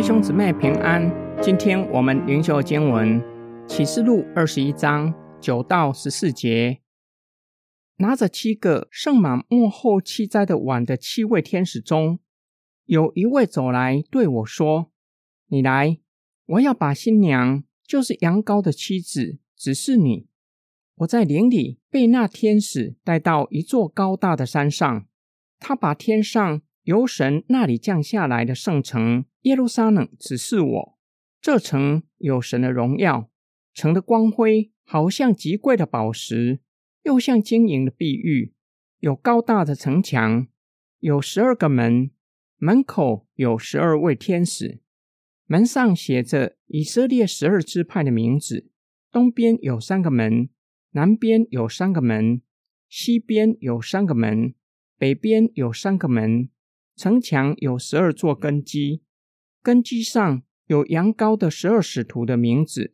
弟兄姊妹平安，今天我们灵修经文启示录二十一章九到十四节。拿着七个盛满幕后七灾的碗的七位天使中，有一位走来对我说：“你来，我要把新娘，就是羊羔的妻子，指示你。”我在林里被那天使带到一座高大的山上，他把天上由神那里降下来的圣城耶路撒冷指示我。这城有神的荣耀，城的光辉好像极贵的宝石，又像晶莹的碧玉。有高大的城墙，有十二个门，门口有十二位天使，门上写着以色列十二支派的名字。东边有三个门。南边有三个门，西边有三个门，北边有三个门。城墙有十二座根基，根基上有羊羔的十二使徒的名字。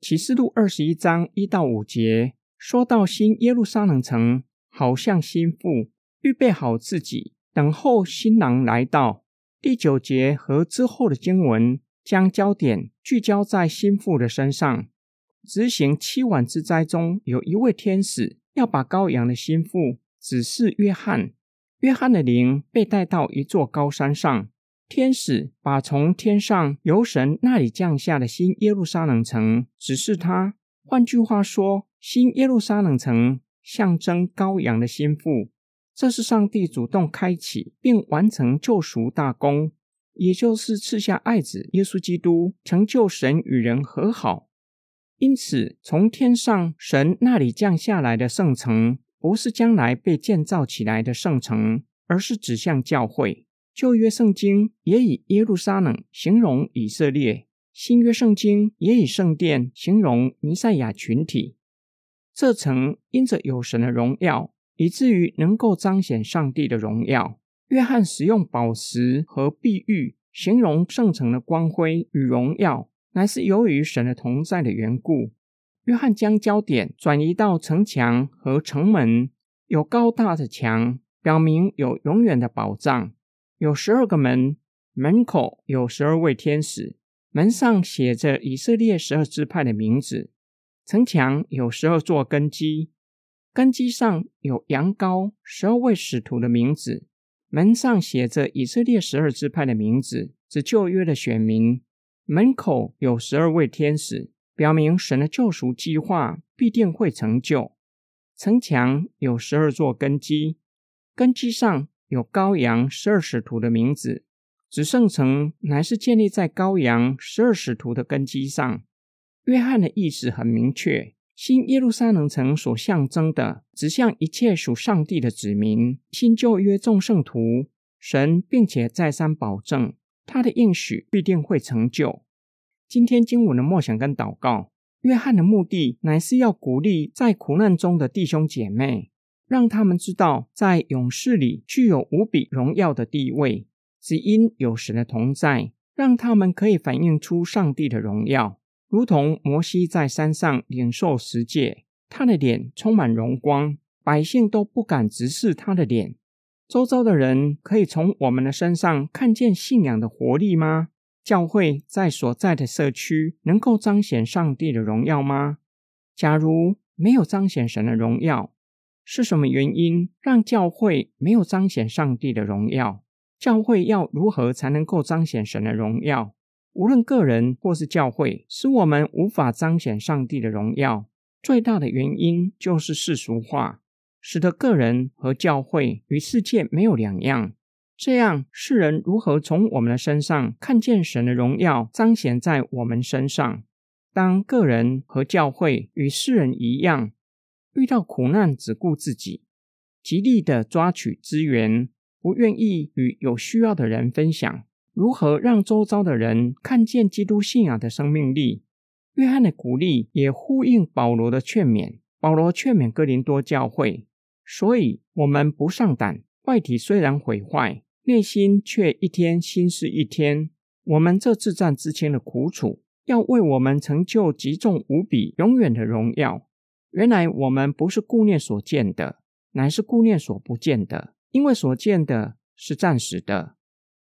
启示录二十一章一到五节说到新耶路撒冷城，好像心腹预备好自己，等候新郎来到。第九节和之后的经文将焦点聚焦在心腹的身上。执行七晚之灾中，有一位天使要把羔羊的心腹指示约翰。约翰的灵被带到一座高山上，天使把从天上由神那里降下的新耶路撒冷城指示他。换句话说，新耶路撒冷城象征羔羊的心腹，这是上帝主动开启并完成救赎大功，也就是赐下爱子耶稣基督，成就神与人和好。因此，从天上神那里降下来的圣城，不是将来被建造起来的圣城，而是指向教会。旧约圣经也以耶路撒冷形容以色列，新约圣经也以圣殿形容弥赛亚群体。这城因着有神的荣耀，以至于能够彰显上帝的荣耀。约翰使用宝石和碧玉形容圣城的光辉与荣耀。乃是由于神的同在的缘故，约翰将焦点转移到城墙和城门。有高大的墙，表明有永远的保障；有十二个门，门口有十二位天使，门上写着以色列十二支派的名字。城墙有十二座根基，根基上有羊羔十二位使徒的名字，门上写着以色列十二支派的名字，指旧约的选民。门口有十二位天使，表明神的救赎计划必定会成就。城墙有十二座根基，根基上有羔羊十二使徒的名字。指圣城乃是建立在羔羊十二使徒的根基上。约翰的意思很明确：新耶路撒冷城所象征的，指向一切属上帝的子民。新旧约众圣徒，神并且再三保证。他的应许必定会成就。今天经文的默想跟祷告，约翰的目的乃是要鼓励在苦难中的弟兄姐妹，让他们知道，在勇士里具有无比荣耀的地位，只因有神的同在，让他们可以反映出上帝的荣耀，如同摩西在山上领受十诫，他的脸充满荣光，百姓都不敢直视他的脸。周遭的人可以从我们的身上看见信仰的活力吗？教会在所在的社区能够彰显上帝的荣耀吗？假如没有彰显神的荣耀，是什么原因让教会没有彰显上帝的荣耀？教会要如何才能够彰显神的荣耀？无论个人或是教会，使我们无法彰显上帝的荣耀，最大的原因就是世俗化。使得个人和教会与世界没有两样，这样世人如何从我们的身上看见神的荣耀彰显在我们身上？当个人和教会与世人一样，遇到苦难只顾自己，极力的抓取资源，不愿意与有需要的人分享，如何让周遭的人看见基督信仰的生命力？约翰的鼓励也呼应保罗的劝勉。保罗劝勉哥林多教会。所以，我们不上胆。外体虽然毁坏，内心却一天心事一天。我们这自战之前的苦楚，要为我们成就极重无比、永远的荣耀。原来我们不是顾念所见的，乃是顾念所不见的。因为所见的是暂时的，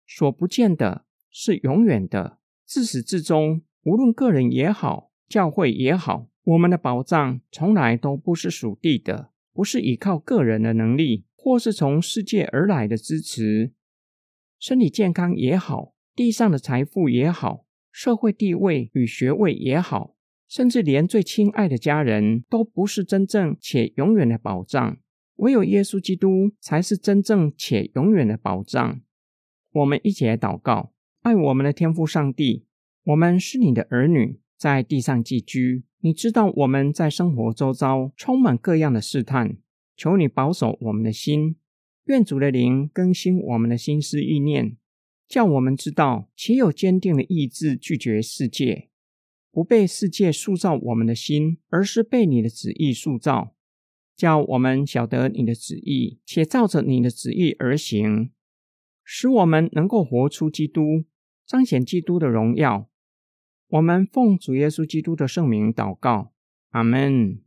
所不见的是永远的，自始至终，无论个人也好，教会也好，我们的保障从来都不是属地的，不是依靠个人的能力，或是从世界而来的支持。身体健康也好，地上的财富也好，社会地位与学位也好，甚至连最亲爱的家人都不是真正且永远的保障。唯有耶稣基督才是真正且永远的保障。我们一起来祷告：爱我们的天父上帝，我们是你的儿女，在地上寄居。你知道我们在生活周遭充满各样的试探，求你保守我们的心。愿主的灵更新我们的心思意念，叫我们知道且有坚定的意志拒绝世界，不被世界塑造我们的心，而是被你的旨意塑造。叫我们晓得你的旨意，且照着你的旨意而行，使我们能够活出基督，彰显基督的荣耀。我们奉主耶稣基督的圣名祷告，阿门。